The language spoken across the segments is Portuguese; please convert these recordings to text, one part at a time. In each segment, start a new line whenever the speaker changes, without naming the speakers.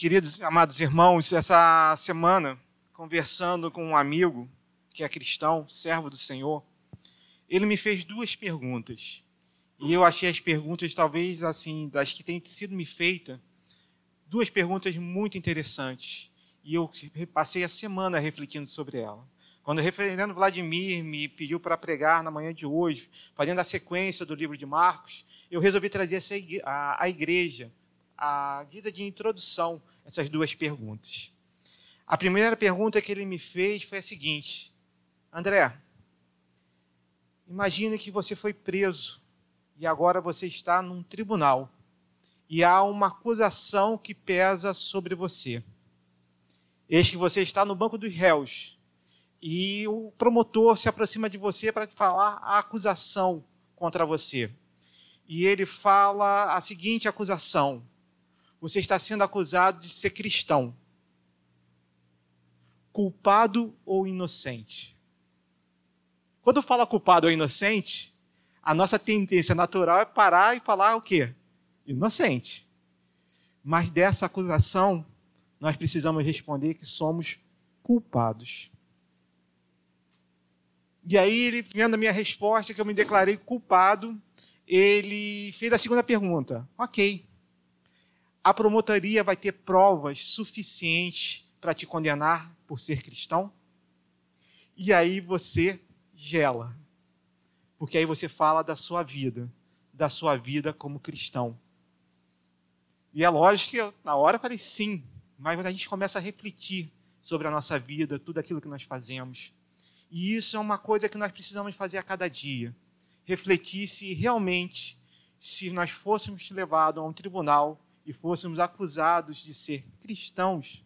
Queridos, amados irmãos, essa semana, conversando com um amigo que é cristão, servo do Senhor, ele me fez duas perguntas. E eu achei as perguntas, talvez assim, das que têm sido me feitas, duas perguntas muito interessantes. E eu passei a semana refletindo sobre ela. Quando o referendo Vladimir me pediu para pregar na manhã de hoje, fazendo a sequência do livro de Marcos, eu resolvi trazer essa, a, a igreja, a guisa de introdução essas duas perguntas. A primeira pergunta que ele me fez foi a seguinte: André, imagine que você foi preso e agora você está num tribunal e há uma acusação que pesa sobre você. Eis que você está no banco dos réus e o promotor se aproxima de você para falar a acusação contra você. E ele fala a seguinte acusação: você está sendo acusado de ser cristão. Culpado ou inocente? Quando fala culpado ou inocente, a nossa tendência natural é parar e falar o quê? Inocente. Mas dessa acusação, nós precisamos responder que somos culpados. E aí, ele, vendo a minha resposta, que eu me declarei culpado, ele fez a segunda pergunta. Ok, a promotoria vai ter provas suficientes para te condenar por ser cristão? E aí você gela. Porque aí você fala da sua vida, da sua vida como cristão. E é lógico que eu, na hora eu falei sim, mas quando a gente começa a refletir sobre a nossa vida, tudo aquilo que nós fazemos. E isso é uma coisa que nós precisamos fazer a cada dia. Refletir se realmente, se nós fôssemos levados a um tribunal e fôssemos acusados de ser cristãos,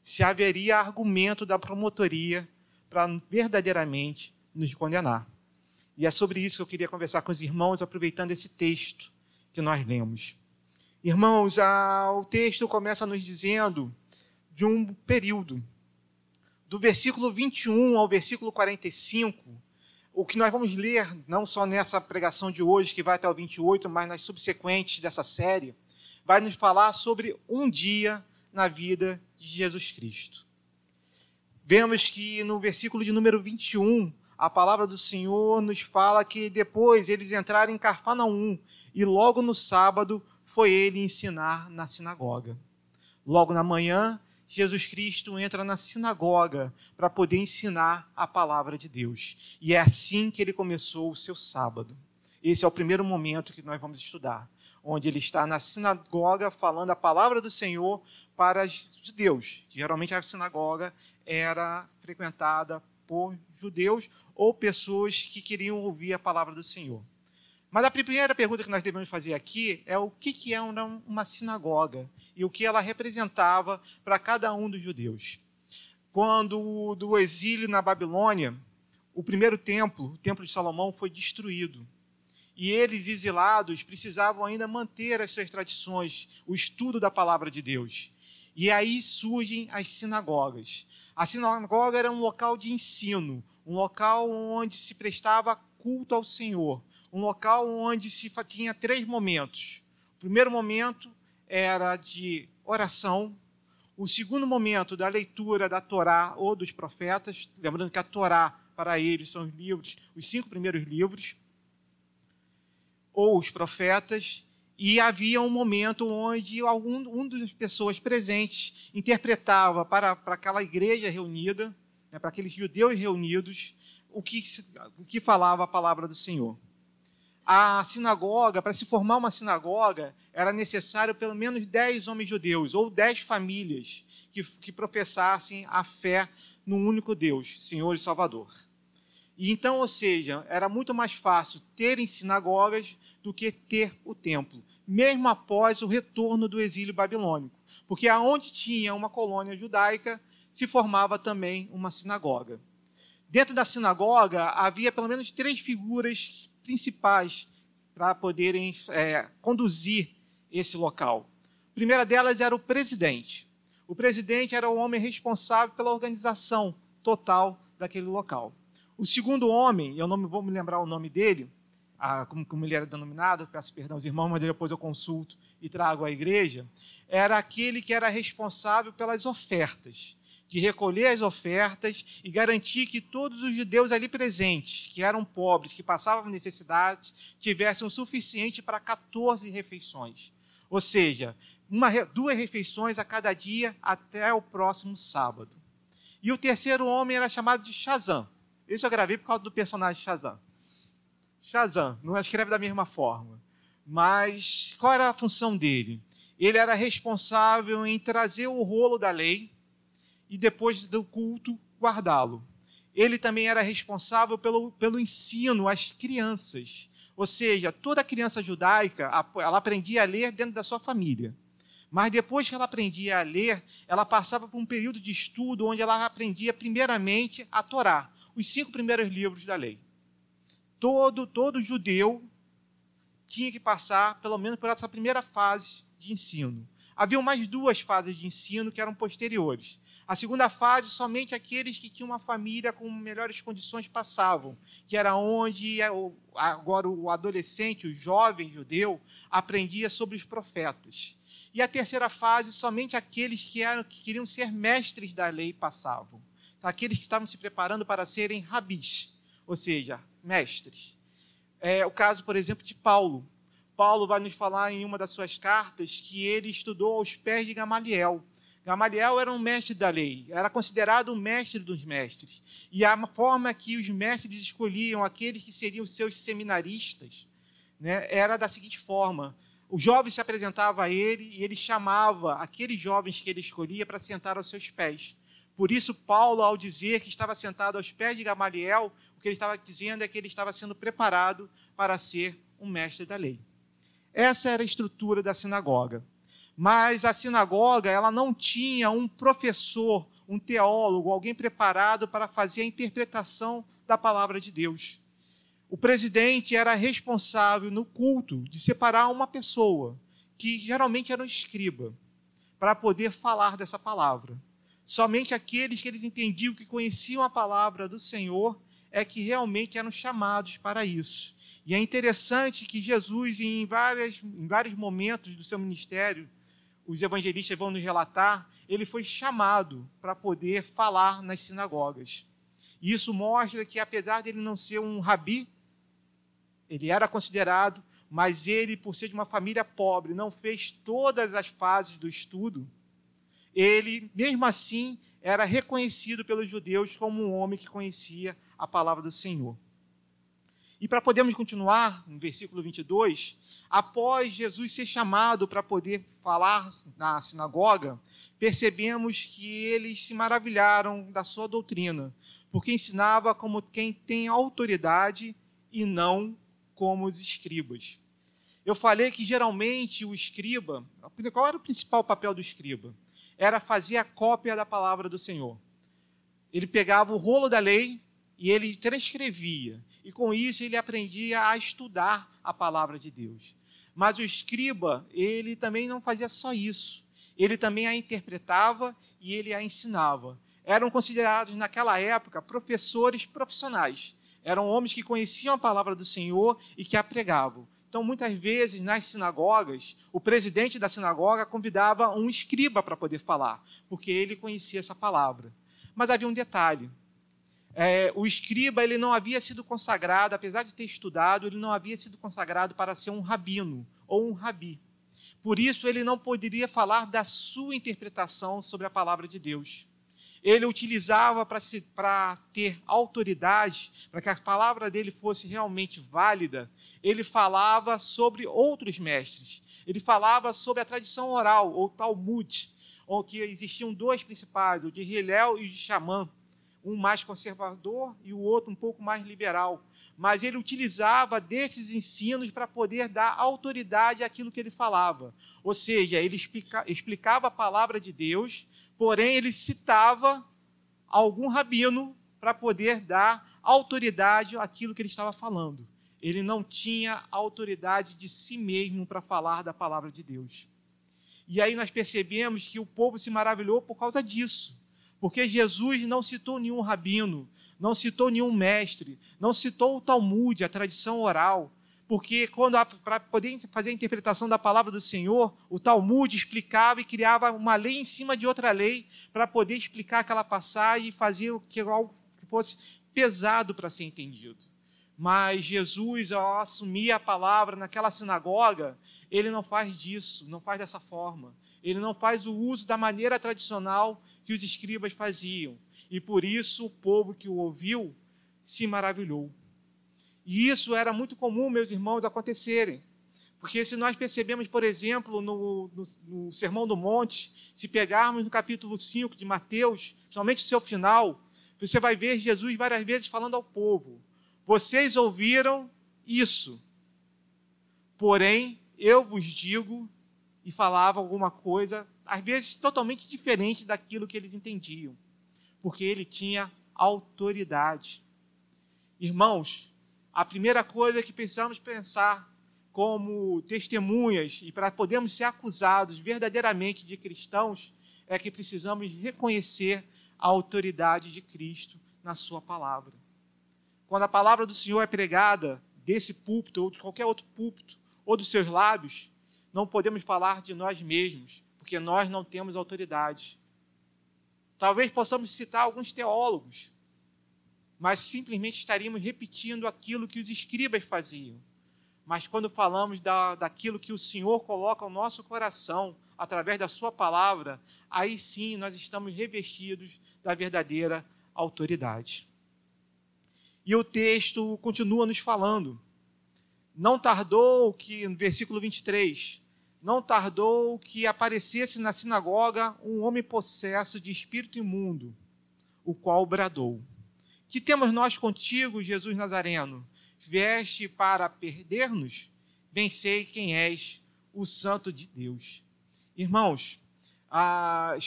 se haveria argumento da promotoria para verdadeiramente nos condenar. E é sobre isso que eu queria conversar com os irmãos, aproveitando esse texto que nós lemos. Irmãos, a, o texto começa nos dizendo de um período, do versículo 21 ao versículo 45, o que nós vamos ler, não só nessa pregação de hoje, que vai até o 28, mas nas subsequentes dessa série, vai nos falar sobre um dia na vida de Jesus Cristo. Vemos que no versículo de número 21, a palavra do Senhor nos fala que depois eles entraram em Carfanaum e logo no sábado foi ele ensinar na sinagoga. Logo na manhã, Jesus Cristo entra na sinagoga para poder ensinar a palavra de Deus. E é assim que ele começou o seu sábado. Esse é o primeiro momento que nós vamos estudar onde ele está na sinagoga falando a palavra do Senhor para os judeus. Geralmente a sinagoga era frequentada por judeus ou pessoas que queriam ouvir a palavra do Senhor. Mas a primeira pergunta que nós devemos fazer aqui é o que é uma sinagoga e o que ela representava para cada um dos judeus. Quando do exílio na Babilônia, o primeiro templo, o templo de Salomão, foi destruído e eles, exilados, precisavam ainda manter as suas tradições, o estudo da palavra de Deus. E aí surgem as sinagogas. A sinagoga era um local de ensino, um local onde se prestava culto ao Senhor, um local onde se tinha três momentos. O primeiro momento era de oração, o segundo momento da leitura da Torá ou dos profetas, lembrando que a Torá para eles são os livros, os cinco primeiros livros ou os profetas, e havia um momento onde algum um das pessoas presentes interpretava para, para aquela igreja reunida, né, para aqueles judeus reunidos, o que, o que falava a palavra do Senhor. A sinagoga, para se formar uma sinagoga, era necessário pelo menos dez homens judeus, ou dez famílias que, que professassem a fé no único Deus, Senhor e Salvador. E então, ou seja, era muito mais fácil terem sinagogas do que ter o templo, mesmo após o retorno do exílio babilônico, porque aonde tinha uma colônia judaica se formava também uma sinagoga. Dentro da sinagoga havia pelo menos três figuras principais para poderem é, conduzir esse local. A primeira delas era o presidente. O presidente era o homem responsável pela organização total daquele local. O segundo homem, eu não vou me lembrar o nome dele, a, como, como, ele era denominado, peço perdão aos irmãos, mas depois eu consulto e trago à igreja, era aquele que era responsável pelas ofertas, de recolher as ofertas e garantir que todos os judeus ali presentes, que eram pobres, que passavam necessidade, tivessem o suficiente para 14 refeições. Ou seja, uma, duas refeições a cada dia até o próximo sábado. E o terceiro homem era chamado de Shazam. Isso eu gravei por causa do personagem Shazam. Shazam, não escreve da mesma forma. Mas qual era a função dele? Ele era responsável em trazer o rolo da lei e depois do culto guardá-lo. Ele também era responsável pelo, pelo ensino às crianças. Ou seja, toda criança judaica, ela aprendia a ler dentro da sua família. Mas depois que ela aprendia a ler, ela passava por um período de estudo onde ela aprendia primeiramente a Torá, os cinco primeiros livros da lei. Todo, todo judeu tinha que passar, pelo menos, por essa primeira fase de ensino. Havia mais duas fases de ensino que eram posteriores. A segunda fase, somente aqueles que tinham uma família com melhores condições passavam, que era onde agora o adolescente, o jovem judeu, aprendia sobre os profetas. E a terceira fase, somente aqueles que, eram, que queriam ser mestres da lei passavam. Aqueles que estavam se preparando para serem rabis, ou seja, mestres. É o caso, por exemplo, de Paulo. Paulo vai nos falar em uma das suas cartas que ele estudou aos pés de Gamaliel. Gamaliel era um mestre da lei, era considerado o mestre dos mestres. E a forma que os mestres escolhiam aqueles que seriam seus seminaristas né, era da seguinte forma: o jovem se apresentava a ele e ele chamava aqueles jovens que ele escolhia para sentar aos seus pés. Por isso, Paulo, ao dizer que estava sentado aos pés de Gamaliel, o que ele estava dizendo é que ele estava sendo preparado para ser um mestre da lei. Essa era a estrutura da sinagoga. Mas a sinagoga, ela não tinha um professor, um teólogo, alguém preparado para fazer a interpretação da palavra de Deus o presidente era responsável no culto de separar uma pessoa, que geralmente era um escriba, para poder falar dessa palavra. Somente aqueles que eles entendiam que conheciam a palavra do Senhor é que realmente eram chamados para isso. E é interessante que Jesus, em, várias, em vários momentos do seu ministério, os evangelistas vão nos relatar, ele foi chamado para poder falar nas sinagogas. E isso mostra que, apesar de ele não ser um rabi, ele era considerado, mas ele, por ser de uma família pobre, não fez todas as fases do estudo. Ele, mesmo assim, era reconhecido pelos judeus como um homem que conhecia a palavra do Senhor. E para podermos continuar, no versículo 22, após Jesus ser chamado para poder falar na sinagoga, percebemos que eles se maravilharam da sua doutrina, porque ensinava como quem tem autoridade e não como os escribas. Eu falei que geralmente o escriba, qual era o principal papel do escriba? Era fazer a cópia da palavra do Senhor. Ele pegava o rolo da lei e ele transcrevia. E com isso ele aprendia a estudar a palavra de Deus. Mas o escriba, ele também não fazia só isso. Ele também a interpretava e ele a ensinava. Eram considerados naquela época professores profissionais eram homens que conheciam a palavra do Senhor e que a pregavam. Então, muitas vezes, nas sinagogas, o presidente da sinagoga convidava um escriba para poder falar, porque ele conhecia essa palavra. Mas havia um detalhe. É, o escriba ele não havia sido consagrado, apesar de ter estudado, ele não havia sido consagrado para ser um rabino ou um rabi. Por isso, ele não poderia falar da sua interpretação sobre a palavra de Deus ele utilizava para ter autoridade, para que a palavra dele fosse realmente válida, ele falava sobre outros mestres. Ele falava sobre a tradição oral, ou Talmud, onde existiam dois principais, o de Hillel e o de Xamã, um mais conservador e o outro um pouco mais liberal. Mas ele utilizava desses ensinos para poder dar autoridade àquilo que ele falava. Ou seja, ele explica, explicava a palavra de Deus porém ele citava algum rabino para poder dar autoridade àquilo que ele estava falando. Ele não tinha autoridade de si mesmo para falar da palavra de Deus. E aí nós percebemos que o povo se maravilhou por causa disso. Porque Jesus não citou nenhum rabino, não citou nenhum mestre, não citou o Talmud, a tradição oral, porque quando para poder fazer a interpretação da palavra do Senhor, o Talmud explicava e criava uma lei em cima de outra lei para poder explicar aquela passagem e fazer que algo que fosse pesado para ser entendido. Mas Jesus, ao assumir a palavra naquela sinagoga, ele não faz disso, não faz dessa forma. Ele não faz o uso da maneira tradicional que os escribas faziam. E por isso o povo que o ouviu se maravilhou. E isso era muito comum, meus irmãos, acontecerem. Porque se nós percebemos, por exemplo, no, no, no, Sermão do Monte, se pegarmos no capítulo 5 de Mateus, principalmente o seu final, você vai ver Jesus várias vezes falando ao povo: Vocês ouviram isso, porém eu vos digo, e falava alguma coisa, às vezes totalmente diferente daquilo que eles entendiam, porque ele tinha autoridade. Irmãos, a primeira coisa que precisamos pensar como testemunhas e para podermos ser acusados verdadeiramente de cristãos é que precisamos reconhecer a autoridade de Cristo na sua palavra. Quando a palavra do Senhor é pregada desse púlpito ou de qualquer outro púlpito ou dos seus lábios, não podemos falar de nós mesmos, porque nós não temos autoridade. Talvez possamos citar alguns teólogos mas simplesmente estaríamos repetindo aquilo que os escribas faziam. Mas quando falamos da, daquilo que o Senhor coloca no nosso coração, através da Sua palavra, aí sim nós estamos revestidos da verdadeira autoridade. E o texto continua nos falando. Não tardou que, no versículo 23, não tardou que aparecesse na sinagoga um homem possesso de espírito imundo, o qual bradou que temos nós contigo, Jesus Nazareno? Vieste para perder-nos? Bem sei quem és, o Santo de Deus. Irmãos,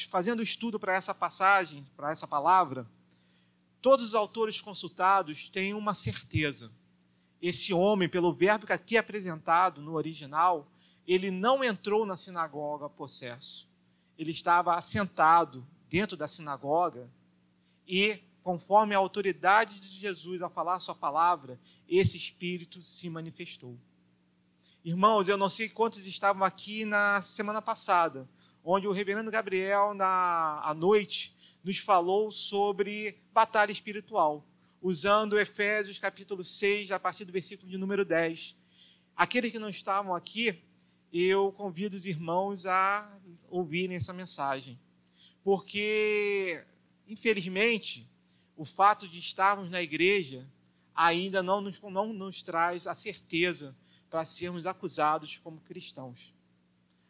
fazendo estudo para essa passagem, para essa palavra, todos os autores consultados têm uma certeza. Esse homem, pelo verbo que aqui é apresentado no original, ele não entrou na sinagoga possesso. Ele estava assentado dentro da sinagoga e conforme a autoridade de Jesus a falar sua palavra, esse Espírito se manifestou. Irmãos, eu não sei quantos estavam aqui na semana passada, onde o reverendo Gabriel, na à noite, nos falou sobre batalha espiritual, usando Efésios capítulo 6, a partir do versículo de número 10. Aqueles que não estavam aqui, eu convido os irmãos a ouvirem essa mensagem. Porque, infelizmente, o fato de estarmos na igreja ainda não nos, não nos traz a certeza para sermos acusados como cristãos.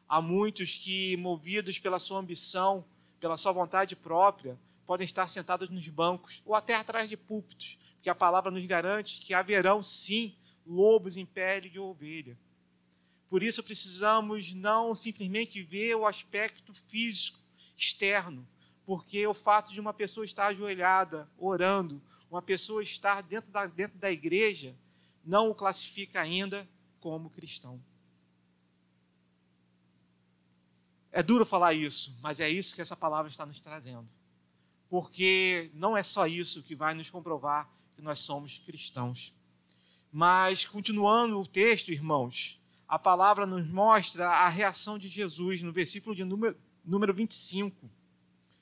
Há muitos que, movidos pela sua ambição, pela sua vontade própria, podem estar sentados nos bancos ou até atrás de púlpitos, porque a palavra nos garante que haverão sim lobos em pele de ovelha. Por isso precisamos não simplesmente ver o aspecto físico externo, porque o fato de uma pessoa estar ajoelhada, orando, uma pessoa estar dentro da, dentro da igreja, não o classifica ainda como cristão. É duro falar isso, mas é isso que essa palavra está nos trazendo. Porque não é só isso que vai nos comprovar que nós somos cristãos. Mas, continuando o texto, irmãos, a palavra nos mostra a reação de Jesus no versículo de número, número 25.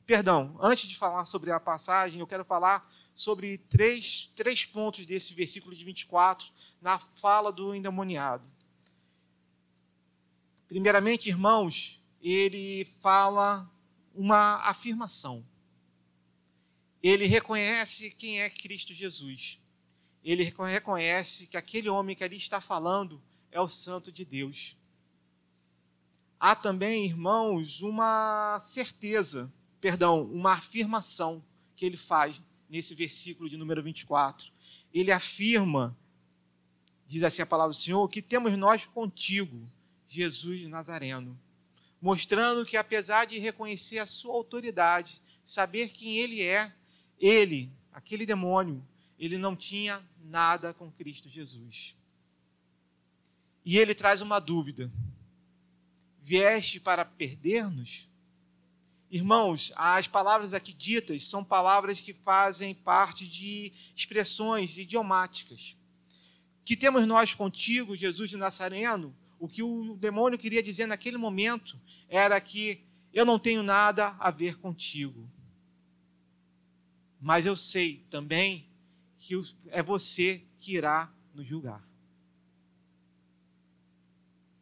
Perdão, antes de falar sobre a passagem, eu quero falar sobre três, três pontos desse versículo de 24 na fala do endemoniado. Primeiramente, irmãos, ele fala uma afirmação. Ele reconhece quem é Cristo Jesus. Ele reconhece que aquele homem que ali está falando é o Santo de Deus. Há também, irmãos, uma certeza perdão, uma afirmação que ele faz nesse versículo de número 24. Ele afirma, diz assim a palavra do Senhor, que temos nós contigo, Jesus Nazareno, mostrando que apesar de reconhecer a sua autoridade, saber quem ele é, ele, aquele demônio, ele não tinha nada com Cristo Jesus. E ele traz uma dúvida: vieste para perder-nos? Irmãos, as palavras aqui ditas são palavras que fazem parte de expressões idiomáticas. Que temos nós contigo, Jesus de Nazareno? O que o demônio queria dizer naquele momento era que eu não tenho nada a ver contigo. Mas eu sei também que é você que irá nos julgar.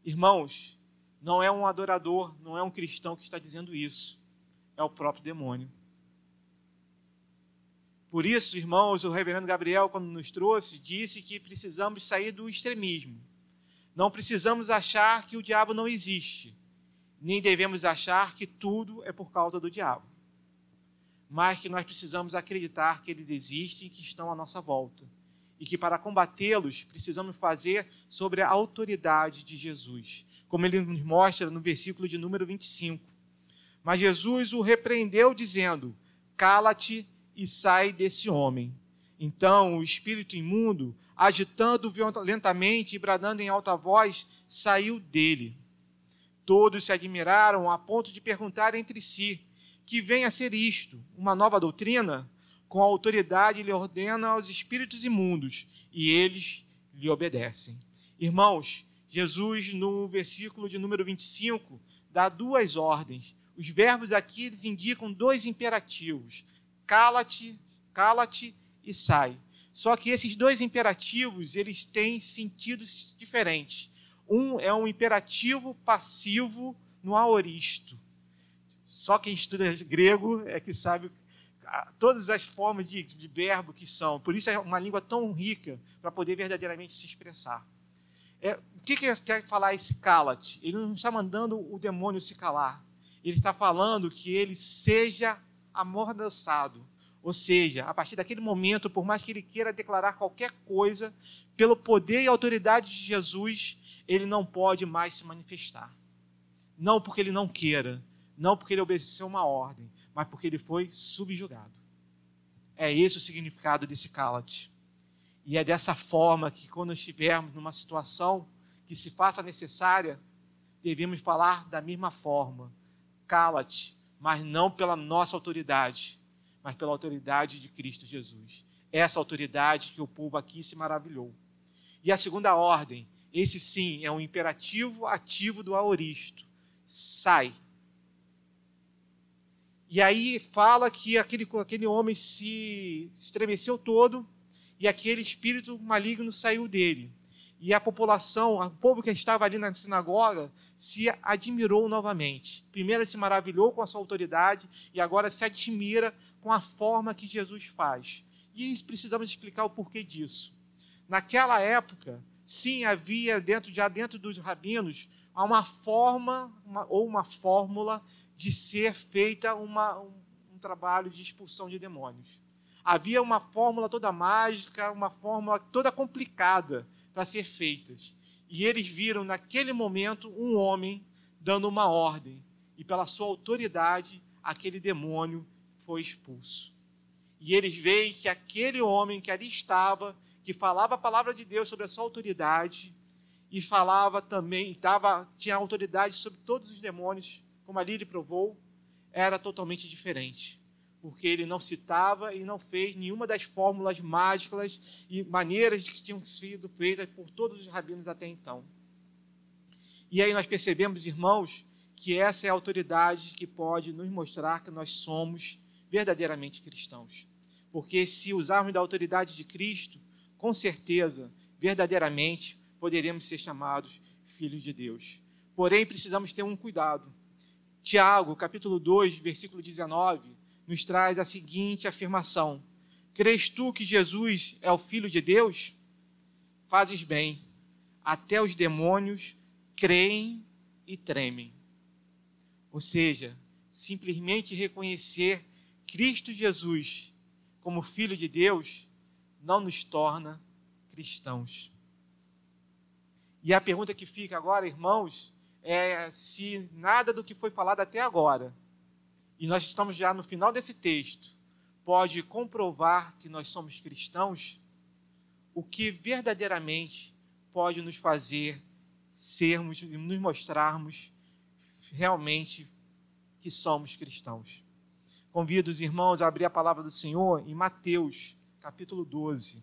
Irmãos, não é um adorador, não é um cristão que está dizendo isso, é o próprio demônio. Por isso, irmãos, o reverendo Gabriel, quando nos trouxe, disse que precisamos sair do extremismo. Não precisamos achar que o diabo não existe, nem devemos achar que tudo é por causa do diabo. Mas que nós precisamos acreditar que eles existem e que estão à nossa volta. E que para combatê-los precisamos fazer sobre a autoridade de Jesus, como ele nos mostra no versículo de número 25. Mas Jesus o repreendeu, dizendo: Cala-te e sai desse homem. Então o espírito imundo, agitando violentamente e bradando em alta voz, saiu dele. Todos se admiraram a ponto de perguntar entre si: que vem a ser isto? Uma nova doutrina? Com autoridade ele ordena aos espíritos imundos e eles lhe obedecem. Irmãos, Jesus, no versículo de número 25, dá duas ordens. Os verbos aqui eles indicam dois imperativos: cala-te, cala-te e sai. Só que esses dois imperativos, eles têm sentidos diferentes. Um é um imperativo passivo no aoristo. Só quem estuda grego é que sabe todas as formas de, de verbo que são. Por isso é uma língua tão rica para poder verdadeiramente se expressar. É, o que, que quer falar esse cala-te? Ele não está mandando o demônio se calar. Ele está falando que ele seja amordaçado. Ou seja, a partir daquele momento, por mais que ele queira declarar qualquer coisa, pelo poder e autoridade de Jesus, ele não pode mais se manifestar. Não porque ele não queira, não porque ele obedeceu uma ordem, mas porque ele foi subjugado. É esse o significado desse cala-te. E é dessa forma que, quando estivermos numa situação que se faça necessária, devemos falar da mesma forma. Cala-te, mas não pela nossa autoridade, mas pela autoridade de Cristo Jesus. Essa autoridade que o povo aqui se maravilhou. E a segunda ordem, esse sim é um imperativo ativo do aoristo. Sai. E aí fala que aquele, aquele homem se estremeceu todo e aquele espírito maligno saiu dele. E a população, o povo que estava ali na sinagoga, se admirou novamente. Primeiro se maravilhou com a sua autoridade e agora se admira com a forma que Jesus faz. E precisamos explicar o porquê disso. Naquela época, sim, havia dentro já dentro dos rabinos uma forma uma, ou uma fórmula de ser feita uma, um, um trabalho de expulsão de demônios. Havia uma fórmula toda mágica, uma fórmula toda complicada para ser feitas. E eles viram naquele momento um homem dando uma ordem, e pela sua autoridade, aquele demônio foi expulso. E eles veem que aquele homem que ali estava, que falava a palavra de Deus sobre a sua autoridade, e falava também, estava, tinha autoridade sobre todos os demônios, como ali ele provou, era totalmente diferente porque ele não citava e não fez nenhuma das fórmulas mágicas e maneiras que tinham sido feitas por todos os rabinos até então. E aí nós percebemos, irmãos, que essa é a autoridade que pode nos mostrar que nós somos verdadeiramente cristãos. Porque se usarmos da autoridade de Cristo, com certeza, verdadeiramente, poderemos ser chamados filhos de Deus. Porém, precisamos ter um cuidado. Tiago, capítulo 2, versículo 19, nos traz a seguinte afirmação: Crês tu que Jesus é o Filho de Deus? Fazes bem, até os demônios creem e tremem. Ou seja, simplesmente reconhecer Cristo Jesus como Filho de Deus não nos torna cristãos. E a pergunta que fica agora, irmãos, é se nada do que foi falado até agora e nós estamos já no final desse texto, pode comprovar que nós somos cristãos, o que verdadeiramente pode nos fazer sermos e nos mostrarmos realmente que somos cristãos. Convido os irmãos a abrir a palavra do Senhor em Mateus, capítulo 12.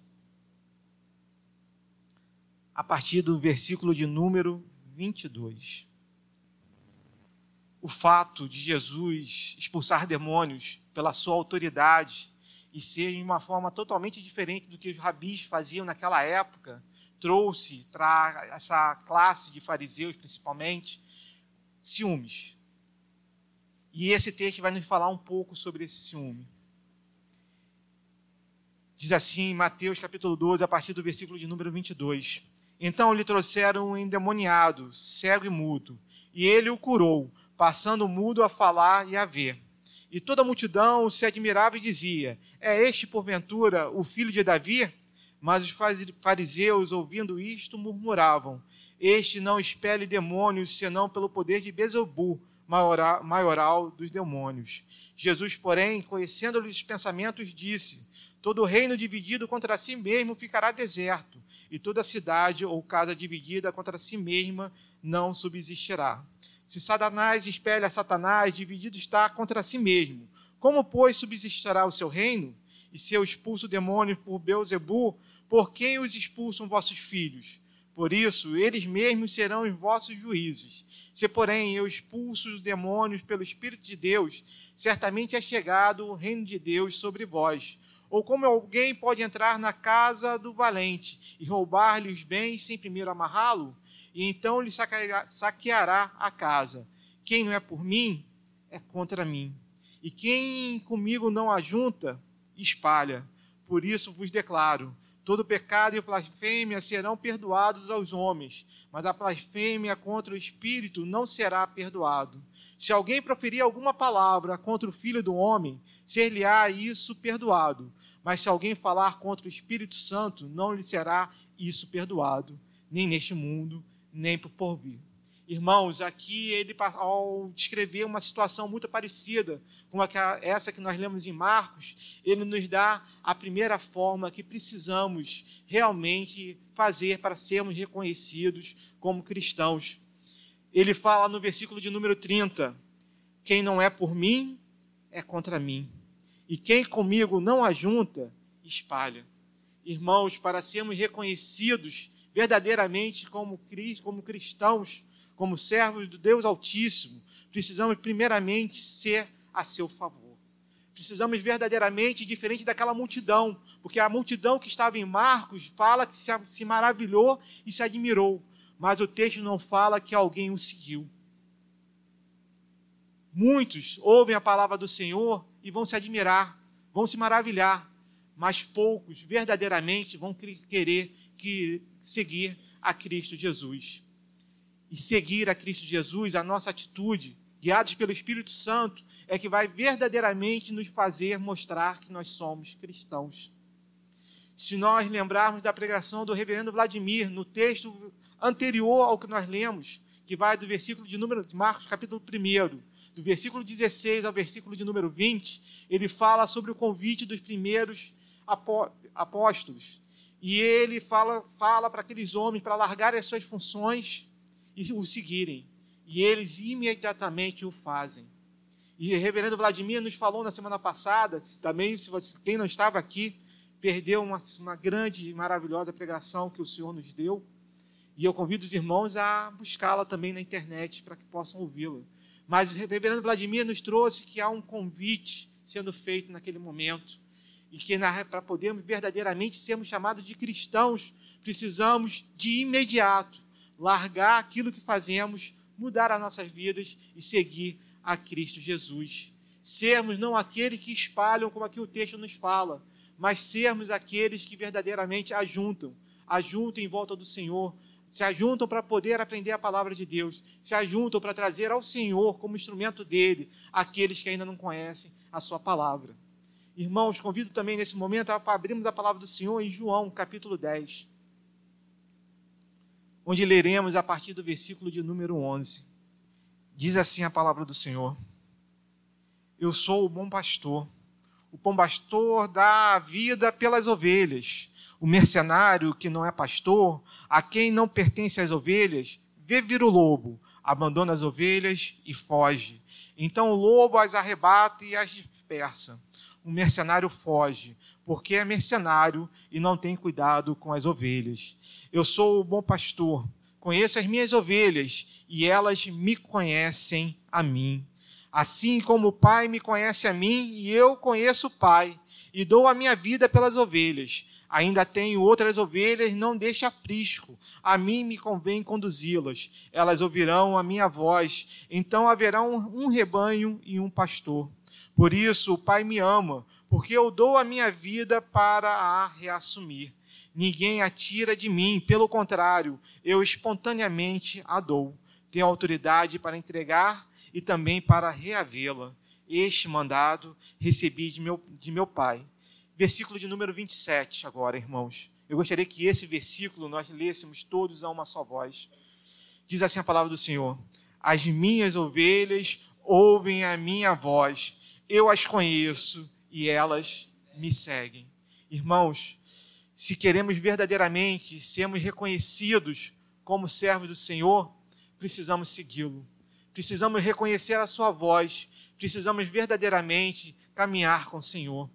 a partir do versículo de número 22. O fato de Jesus expulsar demônios pela sua autoridade e ser de uma forma totalmente diferente do que os rabis faziam naquela época, trouxe para essa classe de fariseus, principalmente, ciúmes. E esse texto vai nos falar um pouco sobre esse ciúme. Diz assim Mateus capítulo 12, a partir do versículo de número 22. Então lhe trouxeram um endemoniado, cego e mudo, e ele o curou, passando mudo a falar e a ver. E toda a multidão se admirava e dizia: É este, porventura, o filho de Davi? Mas os fariseus, ouvindo isto, murmuravam: Este não expele demônios, senão pelo poder de Bezobu, maioral dos demônios. Jesus, porém, conhecendo-lhes os pensamentos, disse: Todo reino dividido contra si mesmo ficará deserto, e toda cidade ou casa dividida contra si mesma não subsistirá. Se Satanás espelha Satanás, dividido está contra si mesmo. Como, pois, subsistirá o seu reino? E se eu expulso demônios por Beuzebu, por quem os expulsam vossos filhos? Por isso, eles mesmos serão os vossos juízes. Se, porém, eu expulso os demônios pelo Espírito de Deus, certamente é chegado o reino de Deus sobre vós. Ou como alguém pode entrar na casa do valente e roubar-lhe os bens sem primeiro amarrá-lo? E então lhe saqueará a casa. Quem não é por mim, é contra mim. E quem comigo não ajunta, espalha. Por isso vos declaro: todo pecado e blasfêmia serão perdoados aos homens, mas a blasfêmia contra o Espírito não será perdoado. Se alguém proferir alguma palavra contra o Filho do Homem, ser-lhe-á isso perdoado. Mas se alguém falar contra o Espírito Santo, não lhe será isso perdoado, nem neste mundo, nem por porvir. Irmãos, aqui ele, ao descrever uma situação muito parecida com essa que nós lemos em Marcos, ele nos dá a primeira forma que precisamos realmente fazer para sermos reconhecidos como cristãos. Ele fala no versículo de número 30: Quem não é por mim, é contra mim. E quem comigo não ajunta, espalha. Irmãos, para sermos reconhecidos verdadeiramente como, como cristãos, como servos do Deus Altíssimo, precisamos primeiramente ser a seu favor. Precisamos verdadeiramente, diferente daquela multidão, porque a multidão que estava em Marcos fala que se, se maravilhou e se admirou, mas o texto não fala que alguém o seguiu. Muitos ouvem a palavra do Senhor e vão se admirar, vão se maravilhar, mas poucos verdadeiramente vão querer que seguir a Cristo Jesus e seguir a Cristo Jesus, a nossa atitude, guiados pelo Espírito Santo, é que vai verdadeiramente nos fazer mostrar que nós somos cristãos. Se nós lembrarmos da pregação do reverendo Vladimir, no texto anterior ao que nós lemos, que vai do versículo de número de Marcos, capítulo 1, do versículo 16 ao versículo de número 20, ele fala sobre o convite dos primeiros apóstolos. E ele fala, fala para aqueles homens para largarem as suas funções e o seguirem. E eles imediatamente o fazem. E o reverendo Vladimir nos falou na semana passada, também, se você, quem não estava aqui, perdeu uma, uma grande e maravilhosa pregação que o Senhor nos deu. E eu convido os irmãos a buscá-la também na internet para que possam ouvi-la. Mas o reverendo Vladimir nos trouxe que há um convite sendo feito naquele momento. E que para podermos verdadeiramente sermos chamados de cristãos, precisamos de imediato largar aquilo que fazemos, mudar as nossas vidas e seguir a Cristo Jesus. Sermos não aqueles que espalham, como aqui o texto nos fala, mas sermos aqueles que verdadeiramente ajuntam, ajuntam em volta do Senhor, se ajuntam para poder aprender a palavra de Deus, se ajuntam para trazer ao Senhor, como instrumento dele, aqueles que ainda não conhecem a sua palavra. Irmãos, convido também nesse momento a abrirmos a palavra do Senhor em João, capítulo 10 onde leremos a partir do versículo de número 11. Diz assim a palavra do Senhor: Eu sou o bom pastor. O bom pastor dá a vida pelas ovelhas. O mercenário que não é pastor, a quem não pertence as ovelhas, vê vir o lobo, abandona as ovelhas e foge. Então o lobo as arrebata e as dispersa. Um mercenário foge, porque é mercenário e não tem cuidado com as ovelhas. Eu sou o bom pastor, conheço as minhas ovelhas e elas me conhecem a mim. Assim como o Pai me conhece a mim e eu conheço o Pai, e dou a minha vida pelas ovelhas. Ainda tenho outras ovelhas, não deixe aprisco. A mim me convém conduzi-las. Elas ouvirão a minha voz. Então haverá um rebanho e um pastor. Por isso o Pai me ama, porque eu dou a minha vida para a reassumir. Ninguém a tira de mim, pelo contrário, eu espontaneamente a dou. Tenho autoridade para entregar e também para reavê-la. Este mandado recebi de meu, de meu Pai. Versículo de número 27, agora, irmãos. Eu gostaria que esse versículo nós lêssemos todos a uma só voz. Diz assim a palavra do Senhor: As minhas ovelhas ouvem a minha voz, eu as conheço e elas me seguem. Irmãos, se queremos verdadeiramente sermos reconhecidos como servos do Senhor, precisamos segui-lo. Precisamos reconhecer a sua voz, precisamos verdadeiramente caminhar com o Senhor.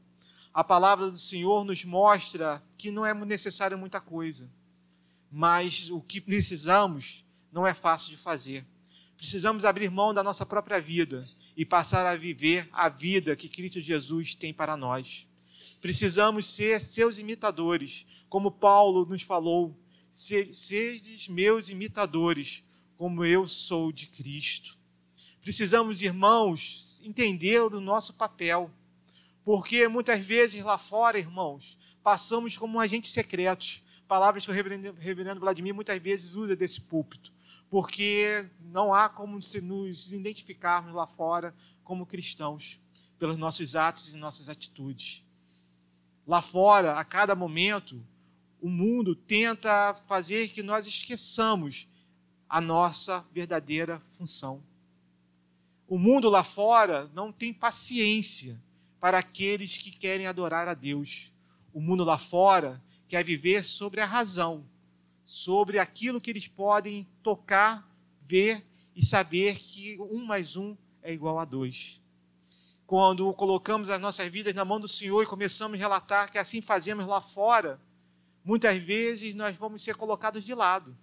A palavra do Senhor nos mostra que não é necessário muita coisa, mas o que precisamos não é fácil de fazer. Precisamos abrir mão da nossa própria vida e passar a viver a vida que Cristo Jesus tem para nós. Precisamos ser seus imitadores, como Paulo nos falou, sedes meus imitadores, como eu sou de Cristo. Precisamos, irmãos, entender o nosso papel, porque muitas vezes lá fora, irmãos, passamos como agentes secretos, palavras que o reverendo, reverendo Vladimir muitas vezes usa desse púlpito, porque não há como nos identificarmos lá fora como cristãos, pelos nossos atos e nossas atitudes. Lá fora, a cada momento, o mundo tenta fazer que nós esqueçamos a nossa verdadeira função. O mundo lá fora não tem paciência para aqueles que querem adorar a Deus. O mundo lá fora quer viver sobre a razão, sobre aquilo que eles podem tocar, ver e saber que um mais um é igual a dois. Quando colocamos as nossas vidas na mão do Senhor e começamos a relatar que assim fazemos lá fora, muitas vezes nós vamos ser colocados de lado.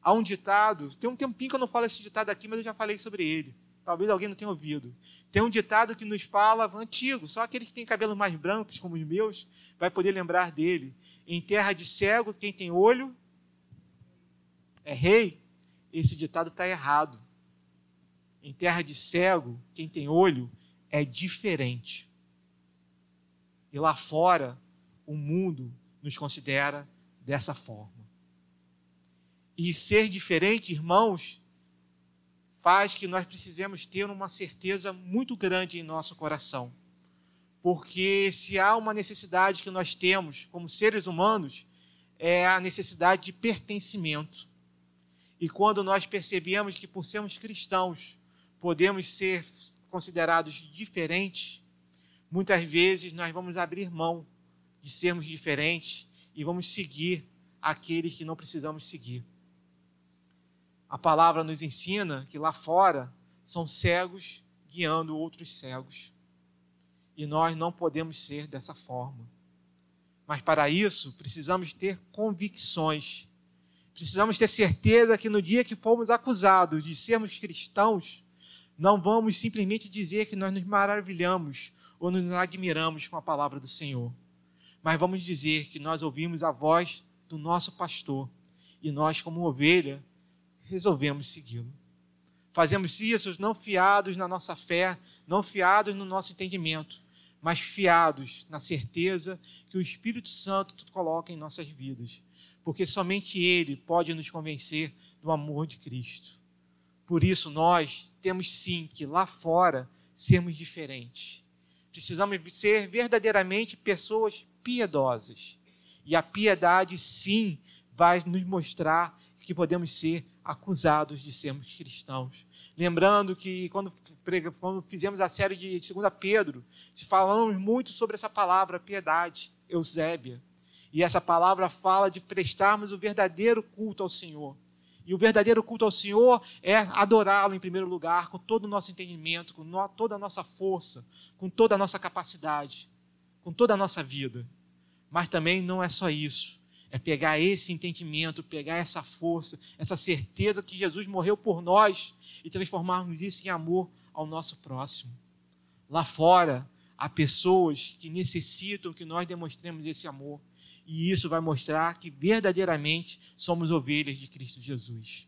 Há um ditado, tem um tempinho que eu não falo esse ditado aqui, mas eu já falei sobre ele. Talvez alguém não tenha ouvido. Tem um ditado que nos fala antigo, só aqueles que têm cabelos mais brancos, como os meus, vai poder lembrar dele. Em terra de cego, quem tem olho é rei. Esse ditado está errado. Em terra de cego, quem tem olho é diferente. E lá fora, o mundo nos considera dessa forma. E ser diferente, irmãos, faz que nós precisemos ter uma certeza muito grande em nosso coração. Porque se há uma necessidade que nós temos como seres humanos, é a necessidade de pertencimento. E quando nós percebemos que por sermos cristãos podemos ser considerados diferentes, muitas vezes nós vamos abrir mão de sermos diferentes e vamos seguir aqueles que não precisamos seguir. A palavra nos ensina que lá fora são cegos guiando outros cegos. E nós não podemos ser dessa forma. Mas para isso, precisamos ter convicções. Precisamos ter certeza que no dia que formos acusados de sermos cristãos, não vamos simplesmente dizer que nós nos maravilhamos ou nos admiramos com a palavra do Senhor, mas vamos dizer que nós ouvimos a voz do nosso pastor e nós, como ovelha, resolvemos segui-lo. Fazemos isso não fiados na nossa fé, não fiados no nosso entendimento, mas fiados na certeza que o Espírito Santo coloca em nossas vidas, porque somente Ele pode nos convencer do amor de Cristo. Por isso, nós temos sim que lá fora sermos diferentes. Precisamos ser verdadeiramente pessoas piedosas. E a piedade, sim, vai nos mostrar que podemos ser acusados de sermos cristãos. Lembrando que quando, quando fizemos a série de 2 Pedro, se falamos muito sobre essa palavra piedade, Eusébia. E essa palavra fala de prestarmos o verdadeiro culto ao Senhor. E o verdadeiro culto ao Senhor é adorá-lo em primeiro lugar, com todo o nosso entendimento, com toda a nossa força, com toda a nossa capacidade, com toda a nossa vida. Mas também não é só isso. É pegar esse entendimento, pegar essa força, essa certeza que Jesus morreu por nós e transformarmos isso em amor ao nosso próximo. Lá fora, há pessoas que necessitam que nós demonstremos esse amor. E isso vai mostrar que verdadeiramente somos ovelhas de Cristo Jesus.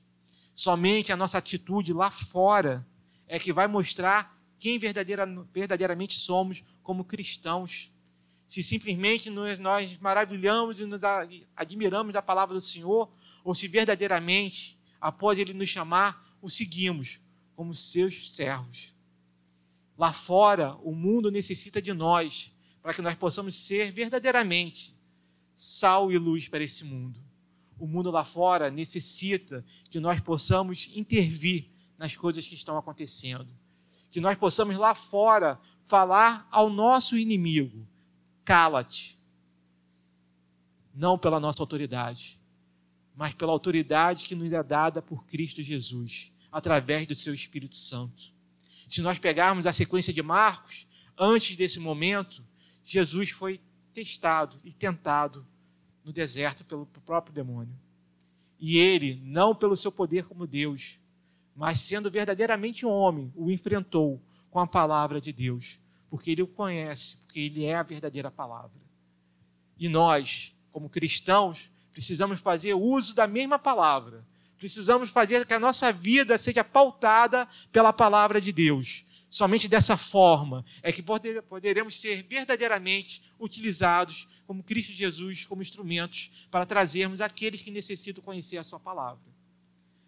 Somente a nossa atitude lá fora é que vai mostrar quem verdadeira, verdadeiramente somos como cristãos. Se simplesmente nós, nós maravilhamos e nos admiramos da palavra do Senhor, ou se verdadeiramente, após Ele nos chamar, o seguimos como seus servos. Lá fora, o mundo necessita de nós para que nós possamos ser verdadeiramente sal e luz para esse mundo. O mundo lá fora necessita que nós possamos intervir nas coisas que estão acontecendo. Que nós possamos lá fora falar ao nosso inimigo: cala-te. Não pela nossa autoridade, mas pela autoridade que nos é dada por Cristo Jesus, através do seu Espírito Santo. Se nós pegarmos a sequência de Marcos, antes desse momento, Jesus foi testado e tentado no deserto pelo próprio demônio. E ele, não pelo seu poder como Deus, mas sendo verdadeiramente um homem, o enfrentou com a palavra de Deus, porque ele o conhece, porque ele é a verdadeira palavra. E nós, como cristãos, precisamos fazer uso da mesma palavra. Precisamos fazer que a nossa vida seja pautada pela palavra de Deus. Somente dessa forma é que poderemos ser verdadeiramente utilizados como Cristo Jesus, como instrumentos para trazermos aqueles que necessitam conhecer a Sua palavra.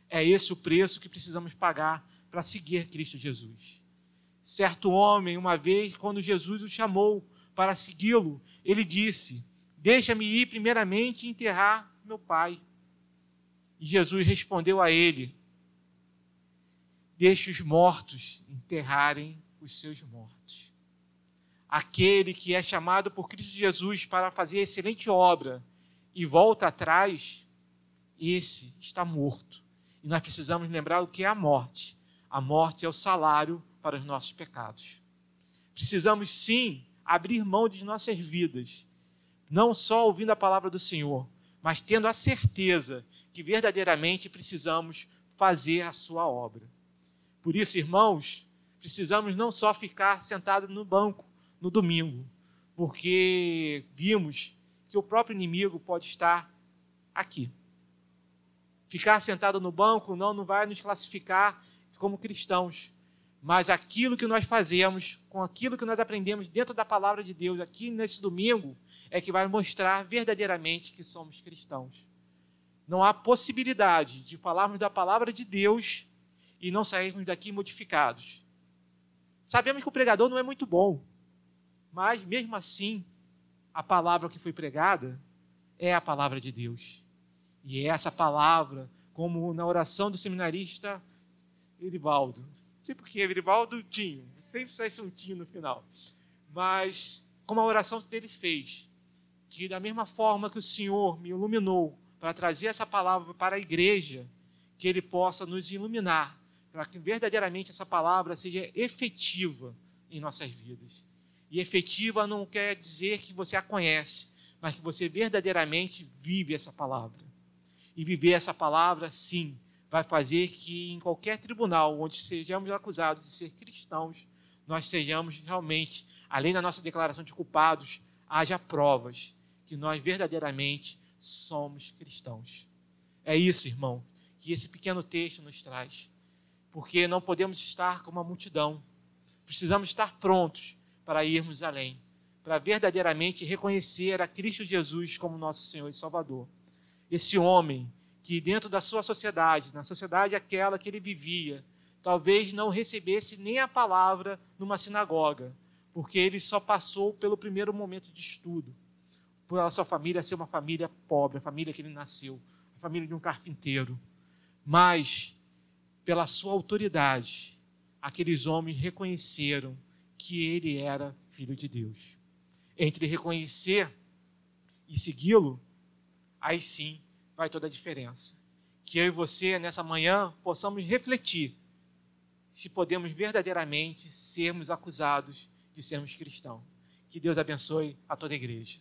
É esse o preço que precisamos pagar para seguir Cristo Jesus. Certo homem, uma vez, quando Jesus o chamou para segui-lo, ele disse: Deixa-me ir primeiramente enterrar meu pai. E Jesus respondeu a ele: Deixe os mortos enterrarem os seus mortos. Aquele que é chamado por Cristo Jesus para fazer excelente obra e volta atrás, esse está morto. E nós precisamos lembrar o que é a morte. A morte é o salário para os nossos pecados. Precisamos sim abrir mão de nossas vidas, não só ouvindo a palavra do Senhor, mas tendo a certeza que verdadeiramente precisamos fazer a sua obra. Por isso, irmãos, precisamos não só ficar sentados no banco no domingo, porque vimos que o próprio inimigo pode estar aqui. Ficar sentado no banco não, não vai nos classificar como cristãos, mas aquilo que nós fazemos, com aquilo que nós aprendemos dentro da palavra de Deus aqui nesse domingo, é que vai mostrar verdadeiramente que somos cristãos. Não há possibilidade de falarmos da palavra de Deus e não sairmos daqui modificados. Sabemos que o pregador não é muito bom, mas mesmo assim, a palavra que foi pregada é a palavra de Deus. E é essa palavra, como na oração do seminarista Erivaldo. Não sei por que Erivaldo Tinho, sempre sai um Tinho no final. Mas, como a oração dele fez, que da mesma forma que o Senhor me iluminou para trazer essa palavra para a igreja, que ele possa nos iluminar para que verdadeiramente essa palavra seja efetiva em nossas vidas. E efetiva não quer dizer que você a conhece, mas que você verdadeiramente vive essa palavra. E viver essa palavra, sim, vai fazer que em qualquer tribunal onde sejamos acusados de ser cristãos, nós sejamos realmente, além da nossa declaração de culpados, haja provas que nós verdadeiramente somos cristãos. É isso, irmão, que esse pequeno texto nos traz porque não podemos estar como a multidão. Precisamos estar prontos para irmos além, para verdadeiramente reconhecer a Cristo Jesus como nosso Senhor e Salvador. Esse homem que, dentro da sua sociedade, na sociedade aquela que ele vivia, talvez não recebesse nem a palavra numa sinagoga, porque ele só passou pelo primeiro momento de estudo, por a sua família ser uma família pobre, a família que ele nasceu, a família de um carpinteiro. Mas pela sua autoridade, aqueles homens reconheceram que ele era filho de Deus. Entre reconhecer e segui-lo, aí sim vai toda a diferença. que eu e você, nessa manhã, possamos refletir se podemos verdadeiramente sermos acusados de sermos cristãos. Que Deus abençoe a toda a igreja.